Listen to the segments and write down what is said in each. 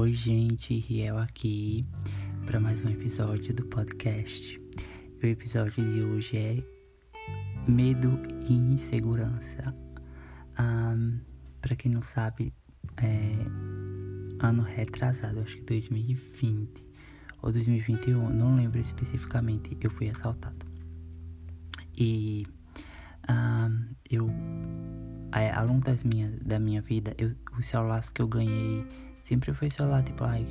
Oi, gente, Riel aqui para mais um episódio do podcast. O episódio de hoje é Medo e Insegurança. Um, para quem não sabe, é ano retrasado, acho que 2020 ou 2021, não lembro especificamente, eu fui assaltado. E um, eu, ao longo das minha, da minha vida, eu, os celulares que eu ganhei Sempre foi celular, tipo, ai,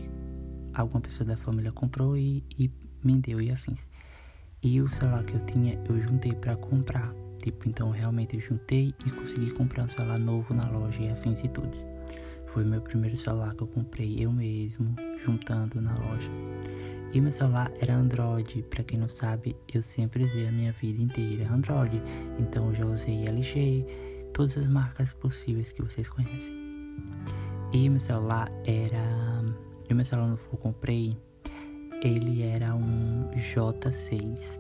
alguma pessoa da família comprou e, e me deu e afins. E o celular que eu tinha, eu juntei para comprar. Tipo, então realmente eu juntei e consegui comprar um celular novo na loja e afins e tudo. Foi meu primeiro celular que eu comprei eu mesmo, juntando na loja. E meu celular era Android, para quem não sabe, eu sempre usei a minha vida inteira Android. Então eu já usei LG, todas as marcas possíveis que vocês conhecem. E meu celular era. E meu celular novo que eu comprei, ele era um J6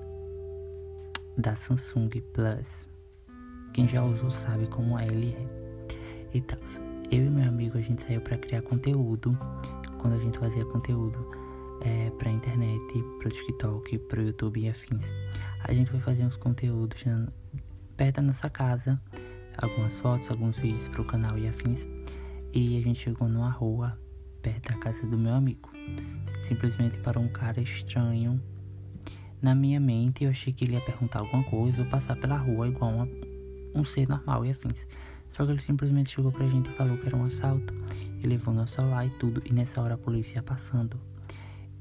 da Samsung Plus. Quem já usou sabe como ele é. Então, eu e meu amigo a gente saiu para criar conteúdo. Quando a gente fazia conteúdo é, pra internet, pro TikTok, pro YouTube e afins. A gente foi fazer uns conteúdos perto da nossa casa, algumas fotos, alguns vídeos pro canal e afins. E a gente chegou numa rua perto da casa do meu amigo. Simplesmente parou um cara estranho. Na minha mente eu achei que ele ia perguntar alguma coisa ou passar pela rua igual uma, um ser normal e afins. Só que ele simplesmente chegou pra gente e falou que era um assalto. E levou nosso celular e tudo. E nessa hora a polícia ia passando.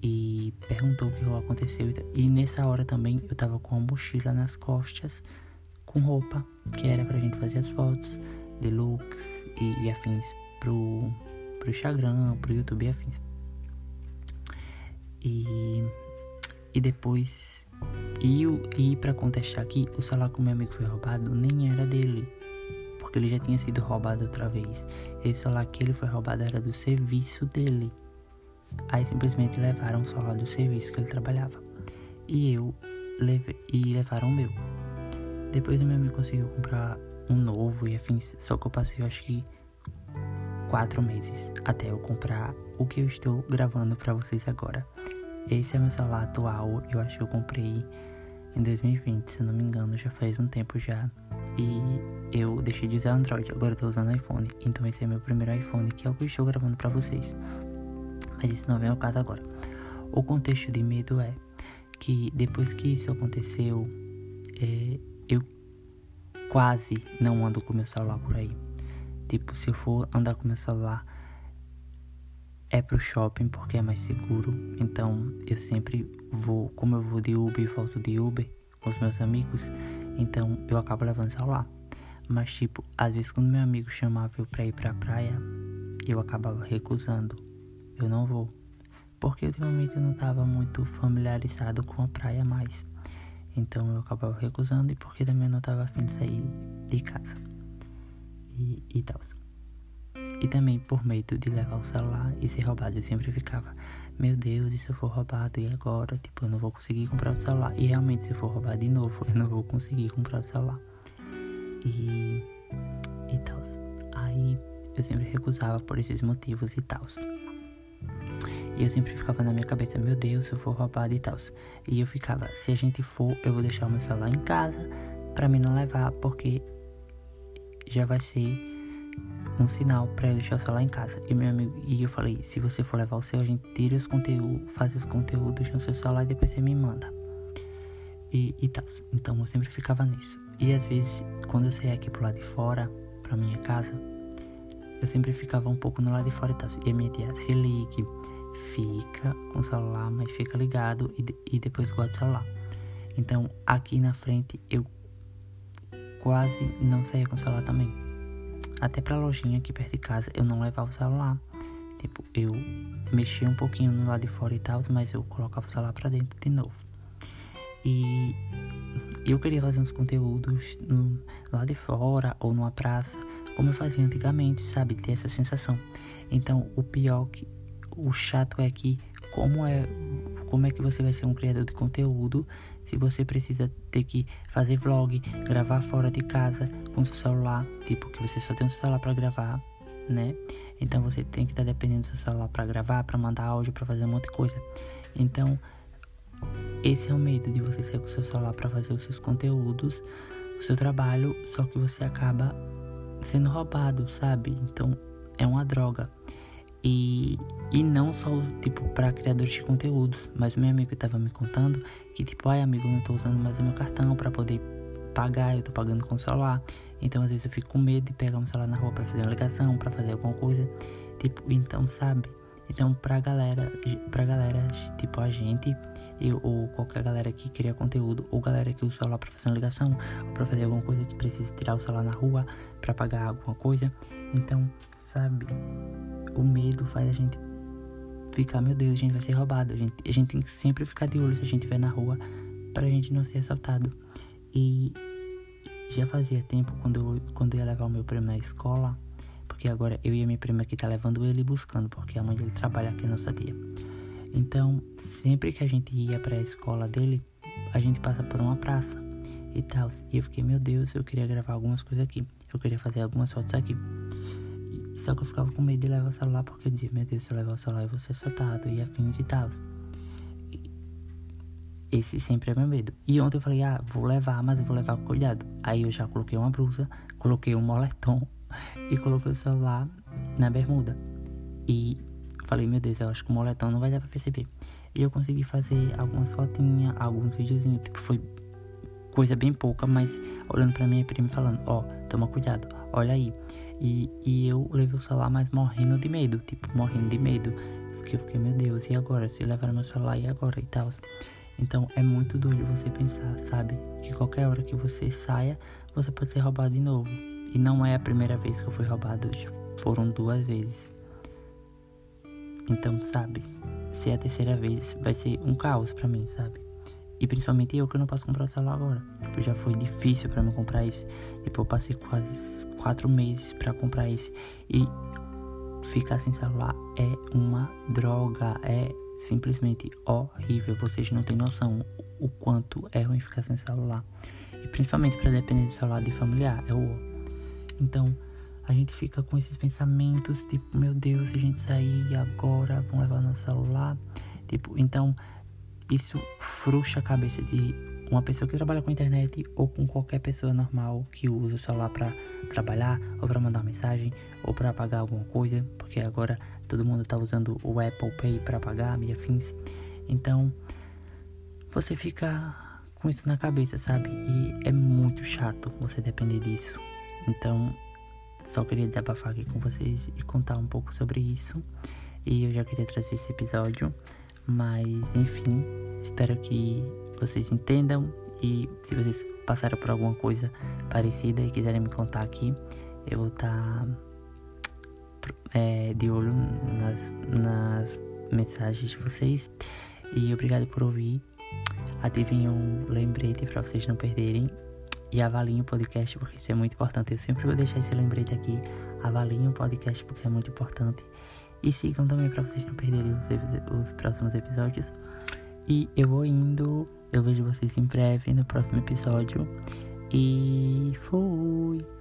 E perguntou o que aconteceu. E nessa hora também eu tava com uma mochila nas costas. Com roupa. Que era pra gente fazer as fotos. De looks e, e afins pro, pro Instagram, pro YouTube e afins. E, e depois, e, e para contestar aqui, o celular que o meu amigo foi roubado nem era dele, porque ele já tinha sido roubado outra vez. Esse celular que ele foi roubado era do serviço dele. Aí simplesmente levaram o celular do serviço que ele trabalhava. E eu leve, e levaram o meu. Depois o meu amigo conseguiu comprar um novo e afins, só que eu passei, eu acho que quatro meses até eu comprar o que eu estou gravando para vocês agora. Esse é meu celular atual, eu acho que eu comprei em 2020, se não me engano, já faz um tempo já. E eu deixei de usar Android, agora eu tô usando iPhone. Então esse é meu primeiro iPhone, que é o que eu estou gravando para vocês. Mas isso não vem ao caso agora. O contexto de medo é que depois que isso aconteceu, é, eu quase não ando com meu celular por aí. Tipo, se eu for andar com meu celular, é pro shopping porque é mais seguro. Então eu sempre vou, como eu vou de Uber e volto de Uber com os meus amigos, então eu acabo levando o celular. Mas tipo, às vezes quando meu amigo chamava eu pra ir pra praia, eu acabava recusando. Eu não vou. Porque ultimamente eu não estava muito familiarizado com a praia mais. Então eu acabava recusando e porque também eu não estava afim de sair de casa e, e tal. E também por medo de levar o celular e ser roubado, eu sempre ficava, meu Deus, e se eu for roubado e agora? Tipo, eu não vou conseguir comprar o celular. E realmente, se eu for roubado de novo, eu não vou conseguir comprar o celular. E. e tal. Aí eu sempre recusava por esses motivos e tal. E eu sempre ficava na minha cabeça, meu Deus, se eu for roubado e tal. E eu ficava, se a gente for, eu vou deixar o meu celular em casa para mim não levar, porque já vai ser um sinal para ele deixar o celular em casa. E meu amigo, e eu falei, se você for levar o seu, a gente tira os conteúdos, faz os conteúdos no seu celular e depois você me manda. E, e tal. Então eu sempre ficava nisso. E às vezes, quando eu saía aqui pro lado de fora, pra minha casa, eu sempre ficava um pouco no lado de fora e tal. E a minha tia, se ligue, fica com o celular, mas fica ligado e, e depois guarda o celular. Então aqui na frente eu quase não saía com o celular também. Até pra lojinha aqui perto de casa eu não levava o celular. Tipo, eu mexia um pouquinho no lado de fora e tal, mas eu colocava o celular pra dentro de novo. E eu queria fazer uns conteúdos no, lá de fora ou numa praça, como eu fazia antigamente, sabe? Ter essa sensação. Então, o pior que o chato é que como é como é que você vai ser um criador de conteúdo se você precisa ter que fazer vlog, gravar fora de casa com seu celular, tipo que você só tem um celular para gravar, né? Então você tem que estar tá dependendo do seu celular para gravar, para mandar áudio, para fazer um monte de coisa. Então, esse é o medo de você sair com o seu celular para fazer os seus conteúdos, o seu trabalho, só que você acaba sendo roubado, sabe? Então, é uma droga. E, e não só, tipo, para criadores de conteúdo, mas meu amigo estava me contando que, tipo, ai amigo, eu não tô usando mais o meu cartão para poder pagar, eu tô pagando com o celular. Então, às vezes eu fico com medo de pegar meu celular na rua para fazer uma ligação, para fazer alguma coisa. Tipo, então, sabe? Então, pra galera, pra galera, tipo a gente, eu, ou qualquer galera que cria conteúdo, ou galera que usa o celular pra fazer uma ligação, ou pra fazer alguma coisa que precisa tirar o celular na rua, pra pagar alguma coisa. Então, sabe, o medo faz a gente ficar, meu Deus, a gente vai ser roubado. A gente, a gente tem que sempre ficar de olho se a gente estiver na rua, pra gente não ser assaltado. E já fazia tempo, quando eu, quando eu ia levar o meu primo na escola, porque agora eu e a minha prima aqui tá levando ele buscando, porque a mãe dele trabalha aqui nossa tia. Então, sempre que a gente ia para a escola dele, a gente passa por uma praça e tal. E eu fiquei, meu Deus, eu queria gravar algumas coisas aqui. Eu queria fazer algumas fotos aqui. Só que eu ficava com medo de levar o celular, porque eu dizia, meu Deus, se eu levar o celular eu vou ser assaltado e afins e tal. Esse sempre é meu medo. E ontem eu falei, ah, vou levar, mas eu vou levar com cuidado. Aí eu já coloquei uma blusa, coloquei um moletom e coloquei o celular na bermuda. E falei, meu Deus, eu acho que o moletom não vai dar pra perceber. E eu consegui fazer algumas fotinhas, alguns videozinhos, tipo, foi coisa bem pouca, mas olhando pra minha prima e falando, ó, oh, toma cuidado, olha aí. E, e eu levei o celular, mas morrendo de medo, tipo, morrendo de medo. Porque eu fiquei, meu Deus, e agora? Se levaram meu celular, e agora? E tal. Então é muito doido você pensar, sabe? Que qualquer hora que você saia, você pode ser roubado de novo. E não é a primeira vez que eu fui roubado, foram duas vezes. Então, sabe, se é a terceira vez, vai ser um caos pra mim, sabe? E principalmente eu que não posso comprar o celular agora. Tipo, já foi difícil para mim comprar isso. Tipo, eu passei quase quatro meses para comprar isso. E ficar sem celular é uma droga. É simplesmente horrível. Vocês não têm noção o quanto é ruim ficar sem celular. E principalmente para depender do celular de familiar. É o então, a gente fica com esses pensamentos, tipo, meu Deus, se a gente sair agora, vão levar nosso celular. Tipo, então, isso frustra a cabeça de uma pessoa que trabalha com internet ou com qualquer pessoa normal que usa o celular para trabalhar ou para mandar mensagem ou para pagar alguma coisa, porque agora todo mundo tá usando o Apple Pay para pagar e afins. Então, você fica com isso na cabeça, sabe? E é muito chato você depender disso. Então, só queria desabafar aqui com vocês e contar um pouco sobre isso. E eu já queria trazer esse episódio, mas enfim, espero que vocês entendam e se vocês passaram por alguma coisa parecida e quiserem me contar aqui, eu vou estar tá, é, de olho nas, nas mensagens de vocês. E obrigado por ouvir. Ativem um lembrete para vocês não perderem e avaliem o podcast porque isso é muito importante. Eu sempre vou deixar esse lembrete aqui. Avaliem o podcast porque é muito importante. E sigam também para vocês não perderem os, os próximos episódios. E eu vou indo. Eu vejo vocês em breve no próximo episódio. E fui!